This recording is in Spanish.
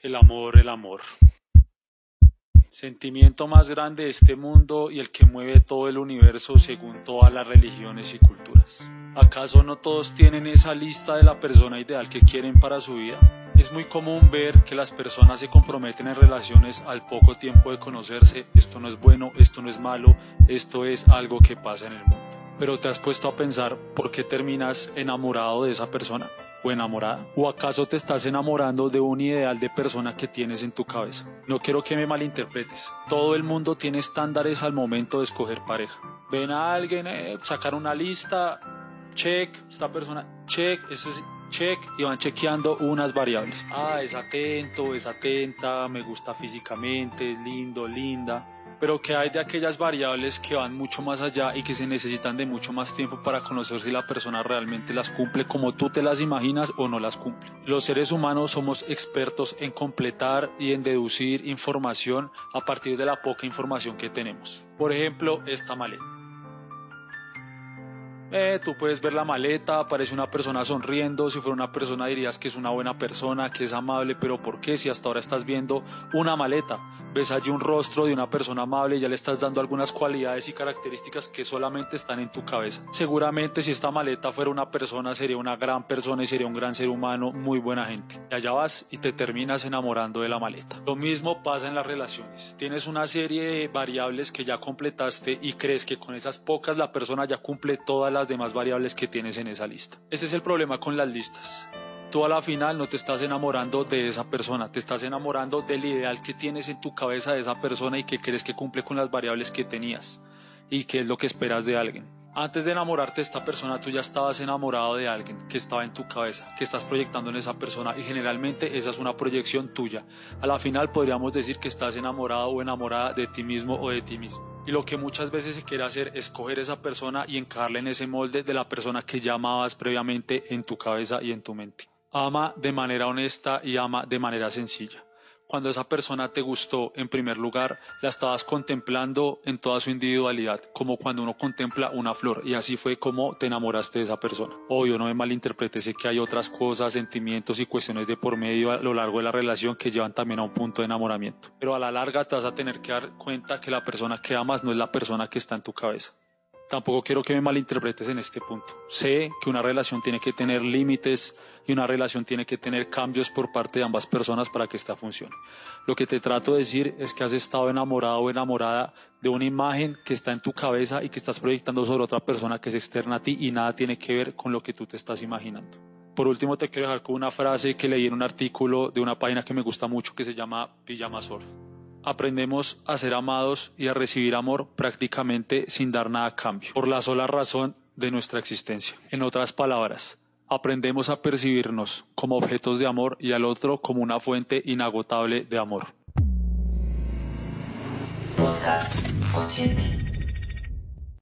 El amor, el amor. Sentimiento más grande de este mundo y el que mueve todo el universo según todas las religiones y culturas. ¿Acaso no todos tienen esa lista de la persona ideal que quieren para su vida? Es muy común ver que las personas se comprometen en relaciones al poco tiempo de conocerse, esto no es bueno, esto no es malo, esto es algo que pasa en el mundo. Pero te has puesto a pensar por qué terminas enamorado de esa persona o enamorada? ¿O acaso te estás enamorando de un ideal de persona que tienes en tu cabeza? No quiero que me malinterpretes. Todo el mundo tiene estándares al momento de escoger pareja. Ven a alguien, eh, sacar una lista, check, esta persona, check, eso es check y van chequeando unas variables. Ah, es atento, es atenta, me gusta físicamente, lindo, linda pero que hay de aquellas variables que van mucho más allá y que se necesitan de mucho más tiempo para conocer si la persona realmente las cumple como tú te las imaginas o no las cumple. Los seres humanos somos expertos en completar y en deducir información a partir de la poca información que tenemos. Por ejemplo, esta maleta. Eh, tú puedes ver la maleta, aparece una persona sonriendo, si fuera una persona dirías que es una buena persona, que es amable, pero ¿por qué si hasta ahora estás viendo una maleta? ves allí un rostro de una persona amable y ya le estás dando algunas cualidades y características que solamente están en tu cabeza. Seguramente si esta maleta fuera una persona sería una gran persona y sería un gran ser humano, muy buena gente. Y allá vas y te terminas enamorando de la maleta. Lo mismo pasa en las relaciones. Tienes una serie de variables que ya completaste y crees que con esas pocas la persona ya cumple todas las demás variables que tienes en esa lista. Ese es el problema con las listas tú a la final no te estás enamorando de esa persona, te estás enamorando del ideal que tienes en tu cabeza de esa persona y que crees que cumple con las variables que tenías y qué es lo que esperas de alguien. Antes de enamorarte de esta persona, tú ya estabas enamorado de alguien que estaba en tu cabeza, que estás proyectando en esa persona y generalmente esa es una proyección tuya. A la final podríamos decir que estás enamorado o enamorada de ti mismo o de ti mismo. Y lo que muchas veces se quiere hacer es coger esa persona y encarle en ese molde de la persona que ya amabas previamente en tu cabeza y en tu mente. Ama de manera honesta y ama de manera sencilla. Cuando esa persona te gustó, en primer lugar, la estabas contemplando en toda su individualidad, como cuando uno contempla una flor, y así fue como te enamoraste de esa persona. Obvio, no me malinterpretes, sé que hay otras cosas, sentimientos y cuestiones de por medio a lo largo de la relación que llevan también a un punto de enamoramiento. Pero a la larga te vas a tener que dar cuenta que la persona que amas no es la persona que está en tu cabeza. Tampoco quiero que me malinterpretes en este punto. Sé que una relación tiene que tener límites, y una relación tiene que tener cambios por parte de ambas personas para que esta funcione. Lo que te trato de decir es que has estado enamorado o enamorada de una imagen que está en tu cabeza y que estás proyectando sobre otra persona que es externa a ti y nada tiene que ver con lo que tú te estás imaginando. Por último, te quiero dejar con una frase que leí en un artículo de una página que me gusta mucho que se llama Pijama Surf. Aprendemos a ser amados y a recibir amor prácticamente sin dar nada a cambio, por la sola razón de nuestra existencia. En otras palabras, aprendemos a percibirnos como objetos de amor y al otro como una fuente inagotable de amor. Podcast